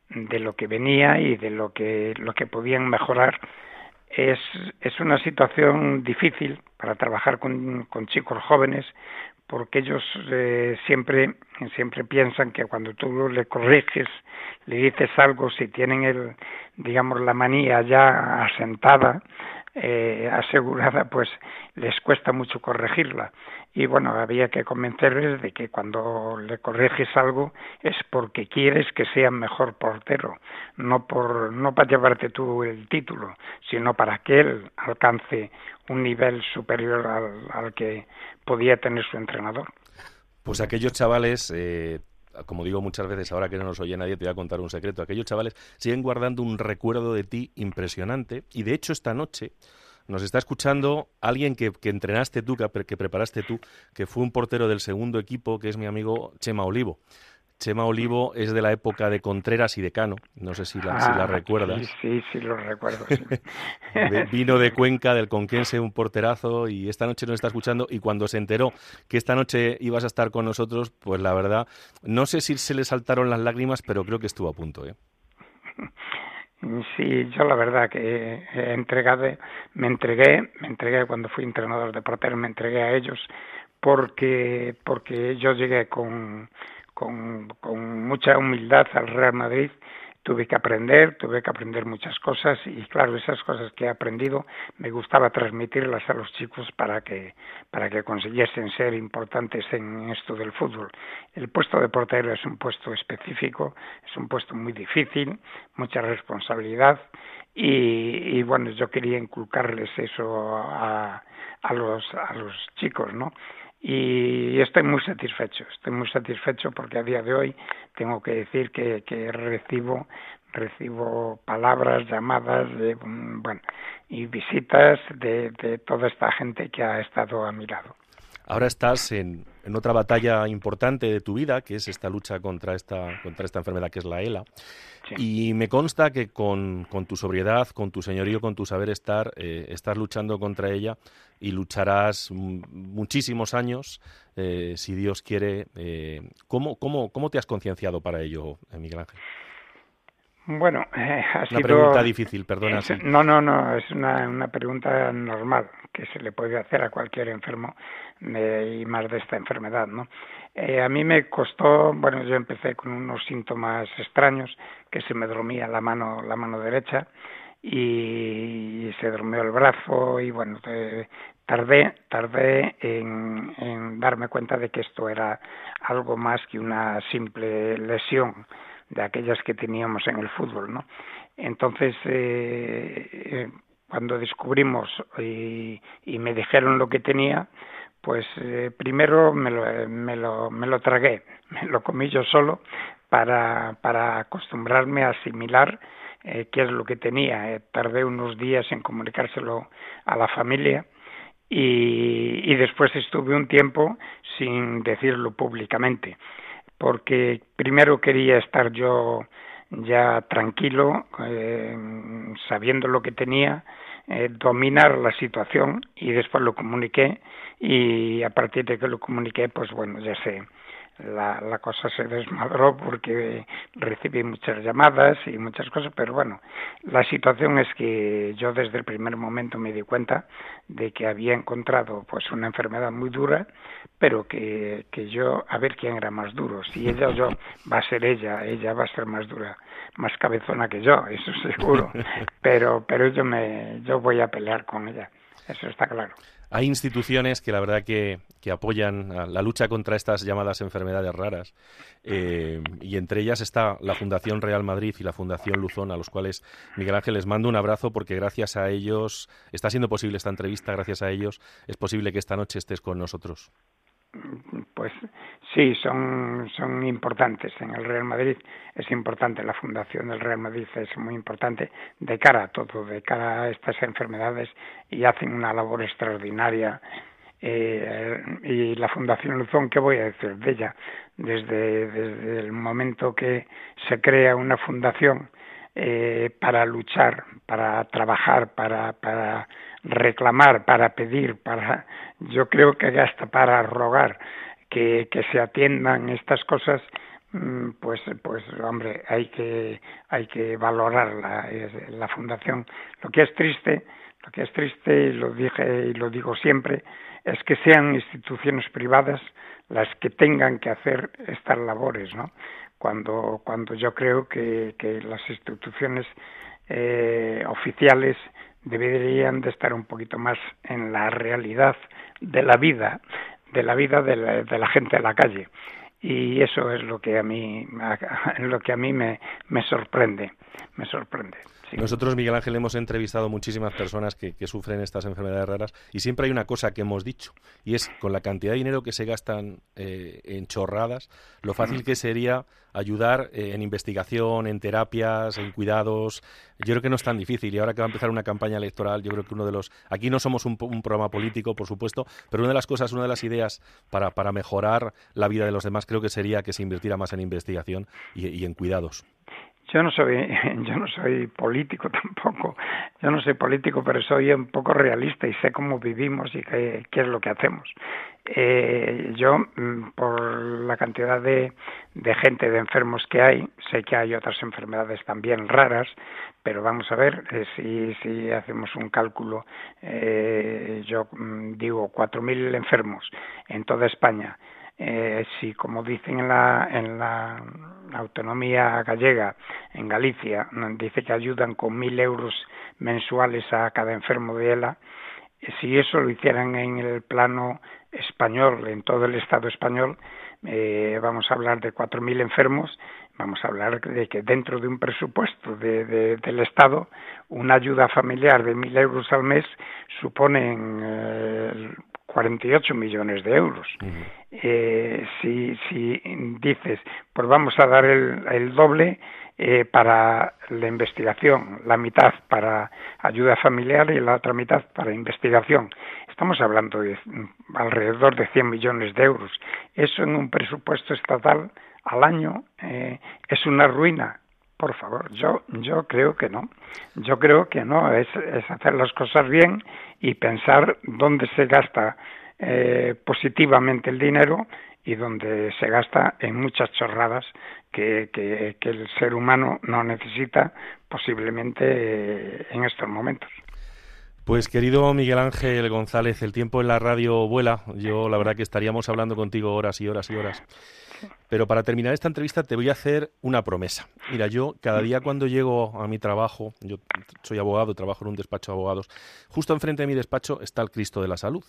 de lo que venía y de lo que lo que podían mejorar. Es es una situación difícil para trabajar con, con chicos jóvenes porque ellos eh, siempre siempre piensan que cuando tú le corriges, le dices algo, si tienen el digamos la manía ya asentada, eh, asegurada, pues les cuesta mucho corregirla. Y bueno, había que convencerles de que cuando le corriges algo es porque quieres que sea mejor portero, no por no para llevarte tú el título, sino para que él alcance un nivel superior al, al que podía tener su entrenador. Pues aquellos chavales eh, como digo muchas veces, ahora que no nos oye nadie, te voy a contar un secreto. Aquellos chavales siguen guardando un recuerdo de ti impresionante y de hecho esta noche nos está escuchando alguien que, que entrenaste tú, que, que, preparaste tú, que fue un portero del segundo equipo, que es mi amigo Chema Olivo. Chema Olivo es de la época de Contreras y de Cano, no sé si la, si la ah, recuerdas. Sí, sí, lo recuerdo. vino de Cuenca, del Conquense, un porterazo, y esta noche nos está escuchando. Y cuando se enteró que esta noche ibas a estar con nosotros, pues la verdad, no sé si se le saltaron las lágrimas, pero creo que estuvo a punto. ¿eh? Sí, yo la verdad que he entregado, me entregué, me entregué cuando fui entrenador de porteros, me entregué a ellos porque porque yo llegué con con, con mucha humildad al Real Madrid tuve que aprender, tuve que aprender muchas cosas y claro, esas cosas que he aprendido me gustaba transmitirlas a los chicos para que para que consiguiesen ser importantes en esto del fútbol. El puesto de portero es un puesto específico, es un puesto muy difícil, mucha responsabilidad y, bueno, yo quería inculcarles eso a, a los a los chicos, ¿no? Y estoy muy satisfecho, estoy muy satisfecho porque a día de hoy tengo que decir que, que recibo recibo palabras, llamadas, de, mm, bueno, y visitas de, de toda esta gente que ha estado a mi lado. Ahora estás en, en, otra batalla importante de tu vida, que es esta lucha contra esta, contra esta enfermedad que es la ELA. Sí. Y me consta que con, con, tu sobriedad, con tu señorío, con tu saber estar, eh, estás luchando contra ella y lucharás muchísimos años, eh, si Dios quiere. Eh, ¿cómo, cómo, ¿Cómo te has concienciado para ello, Miguel Ángel? Bueno, eh, ha una sido... pregunta difícil, perdona. Es, no, no, no, es una, una pregunta normal que se le puede hacer a cualquier enfermo de, y más de esta enfermedad, ¿no? Eh, a mí me costó, bueno, yo empecé con unos síntomas extraños, que se me dormía la mano, la mano derecha y, se durmió el brazo y bueno, eh, tardé, tardé en, en darme cuenta de que esto era algo más que una simple lesión de aquellas que teníamos en el fútbol, ¿no? Entonces, eh, eh, cuando descubrimos y, me dijeron lo que tenía, pues eh, primero me lo, me, lo, me lo tragué, me lo comí yo solo para, para acostumbrarme a asimilar eh, qué es lo que tenía. Tardé unos días en comunicárselo a la familia y después estuve un tiempo sin decirlo públicamente porque primero quería estar yo ya tranquilo, eh, sabiendo lo que tenía, eh, dominar la situación y después lo comuniqué y a partir de que lo comuniqué, pues bueno, ya sé, la, la cosa se desmadró porque recibí muchas llamadas y muchas cosas, pero bueno, la situación es que yo desde el primer momento me di cuenta de que había encontrado pues una enfermedad muy dura, pero que, que yo, a ver quién era más duro, si ella o yo, va a ser ella, ella va a ser más dura, más cabezona que yo, eso seguro, pero, pero yo, me, yo voy a pelear con ella, eso está claro. Hay instituciones que la verdad que, que apoyan la lucha contra estas llamadas enfermedades raras eh, y entre ellas está la Fundación Real Madrid y la Fundación Luzón, a los cuales Miguel Ángel les mando un abrazo porque gracias a ellos está siendo posible esta entrevista, gracias a ellos es posible que esta noche estés con nosotros. Pues sí, son, son importantes. En el Real Madrid es importante, la fundación del Real Madrid es muy importante de cara a todo, de cara a estas enfermedades y hacen una labor extraordinaria. Eh, y la Fundación Luzón, ¿qué voy a decir de ella? Desde, desde el momento que se crea una fundación eh, para luchar, para trabajar, para, para reclamar, para pedir, para yo creo que hasta para rogar que, que se atiendan estas cosas, mm, pues pues hombre hay que hay que valorar la, la fundación. Lo que es triste, lo que es triste y lo dije y lo digo siempre es que sean instituciones privadas las que tengan que hacer estas labores, ¿no? Cuando cuando yo creo que, que las instituciones eh, oficiales deberían de estar un poquito más en la realidad de la vida, de la vida de la, de la gente a la calle. Y eso es lo que a mí, lo que a mí me, me sorprende, me sorprende. Sí. Nosotros, Miguel Ángel, hemos entrevistado muchísimas personas que, que, sufren estas enfermedades raras y siempre hay una cosa que hemos dicho y es con la cantidad de dinero que se gastan eh, en chorradas, lo fácil que sería ayudar eh, en investigación, en terapias, en cuidados. Yo creo que no es tan difícil y ahora que va a empezar una campaña electoral, yo creo que uno de los... Aquí no somos un, un programa político, por supuesto, pero una de las cosas, una de las ideas para, para mejorar la vida de los demás creo que sería que se invirtiera más en investigación y, y en cuidados. Yo no soy, yo no soy político tampoco. Yo no soy político, pero soy un poco realista y sé cómo vivimos y qué, es lo que hacemos. Eh, yo, mm, por la cantidad de, gente, de enfermos que hay, sé que hay otras enfermedades también raras, pero vamos a ver eh, si, si hacemos un cálculo. Eh, yo mm, digo 4.000 enfermos en toda España. Eh, si, como dicen en la, en la autonomía gallega en Galicia dice que ayudan con mil euros mensuales a cada enfermo de ELA, si eso lo hicieran en el plano español, en todo el Estado español, eh, vamos a hablar de 4.000 enfermos, vamos a hablar de que dentro de un presupuesto del Estado, una ayuda familiar de 1.000 euros al mes suponen eh, 48 millones de euros. eh, si, si dices, pues vamos a dar el, el doble eh, para la investigación, la mitad para ayuda familiar y la otra mitad para investigación. Estamos hablando de alrededor de 100 millones de euros. Eso en un presupuesto estatal al año eh, es una ruina. Por favor, yo, yo creo que no. Yo creo que no. Es, es hacer las cosas bien y pensar dónde se gasta eh, positivamente el dinero y donde se gasta en muchas chorradas que, que, que el ser humano no necesita posiblemente eh, en estos momentos. Pues querido Miguel Ángel González, el tiempo en la radio vuela. Yo la verdad que estaríamos hablando contigo horas y horas y horas. Pero para terminar esta entrevista te voy a hacer una promesa. Mira, yo cada día cuando llego a mi trabajo, yo soy abogado, trabajo en un despacho de abogados, justo enfrente de mi despacho está el Cristo de la Salud.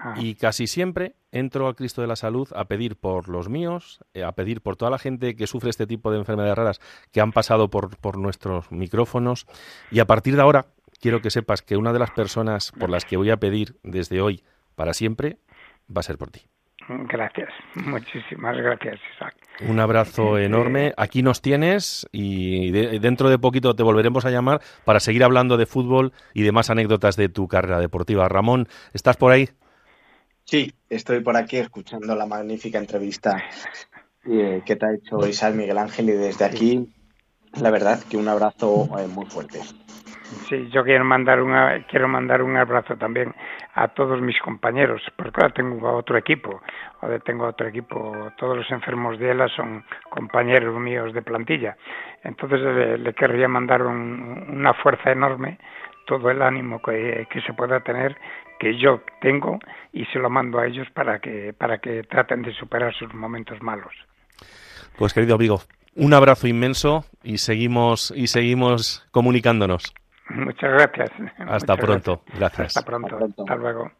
Ah. Y casi siempre entro al Cristo de la Salud a pedir por los míos, eh, a pedir por toda la gente que sufre este tipo de enfermedades raras que han pasado por, por nuestros micrófonos. Y a partir de ahora, quiero que sepas que una de las personas por las que voy a pedir desde hoy para siempre va a ser por ti. Gracias, muchísimas gracias, Isaac. Un abrazo enorme. Aquí nos tienes y de- dentro de poquito te volveremos a llamar para seguir hablando de fútbol y de más anécdotas de tu carrera deportiva. Ramón, ¿estás por ahí? Sí, estoy por aquí escuchando la magnífica entrevista eh, que te ha hecho Isaac Miguel Ángel y desde aquí, la verdad que un abrazo eh, muy fuerte. Sí, yo quiero mandar una, quiero mandar un abrazo también a todos mis compañeros, porque ahora tengo otro equipo, tengo otro equipo, todos los enfermos de ELA son compañeros míos de plantilla, entonces le, le querría mandar un- una fuerza enorme, todo el ánimo que, que se pueda tener, que yo tengo, y se lo mando a ellos para que, para que traten de superar sus momentos malos. Pues querido amigo, un abrazo inmenso y seguimos y seguimos comunicándonos. Muchas gracias. Hasta Muchas pronto. gracias. Gracias. Hasta pronto. Hasta pronto. Hasta luego.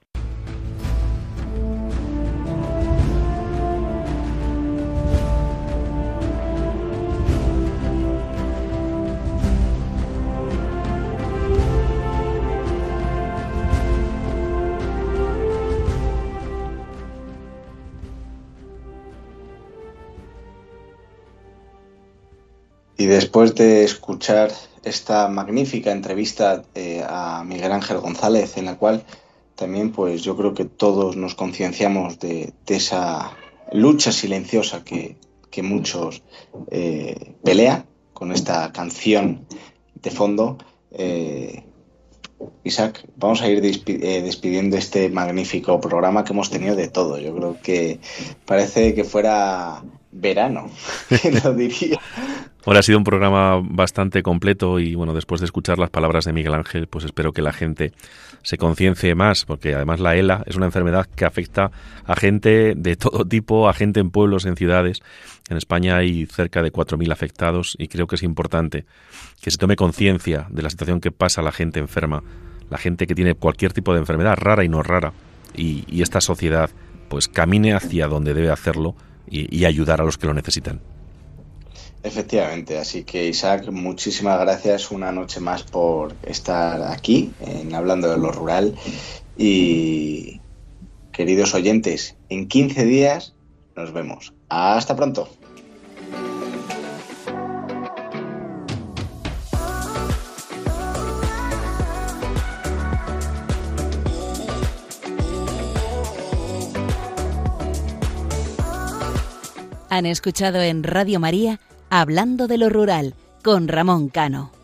Y después de escuchar esta magnífica entrevista eh, a Miguel Ángel González, en la cual también pues yo creo que todos nos concienciamos de, esa lucha silenciosa que, que muchos eh, pelean con esta canción de fondo. eh, Isaac, vamos a ir eh, despidiendo este magnífico programa que hemos tenido de todo. Yo creo que parece que fuera verano, ¿quién lo diría? Ahora ha sido un programa bastante completo y bueno, después de escuchar las palabras de Miguel Ángel, pues espero que la gente se conciencie más, porque además la ELA es una enfermedad que afecta a gente de todo tipo, a gente en pueblos, en ciudades. En España hay cerca de 4.000 afectados y creo que es importante que se tome conciencia de la situación que pasa la gente enferma, la gente que tiene cualquier tipo de enfermedad, rara y no rara, y, y esta sociedad pues camine hacia donde debe hacerlo y- y ayudar a los que lo necesitan. Efectivamente, así que Isaac, muchísimas gracias una noche más por estar aquí en Hablando de lo Rural y queridos oyentes, en 15 días nos vemos. Hasta pronto. Han escuchado en Radio María Hablando de lo Rural con Ramón Cano.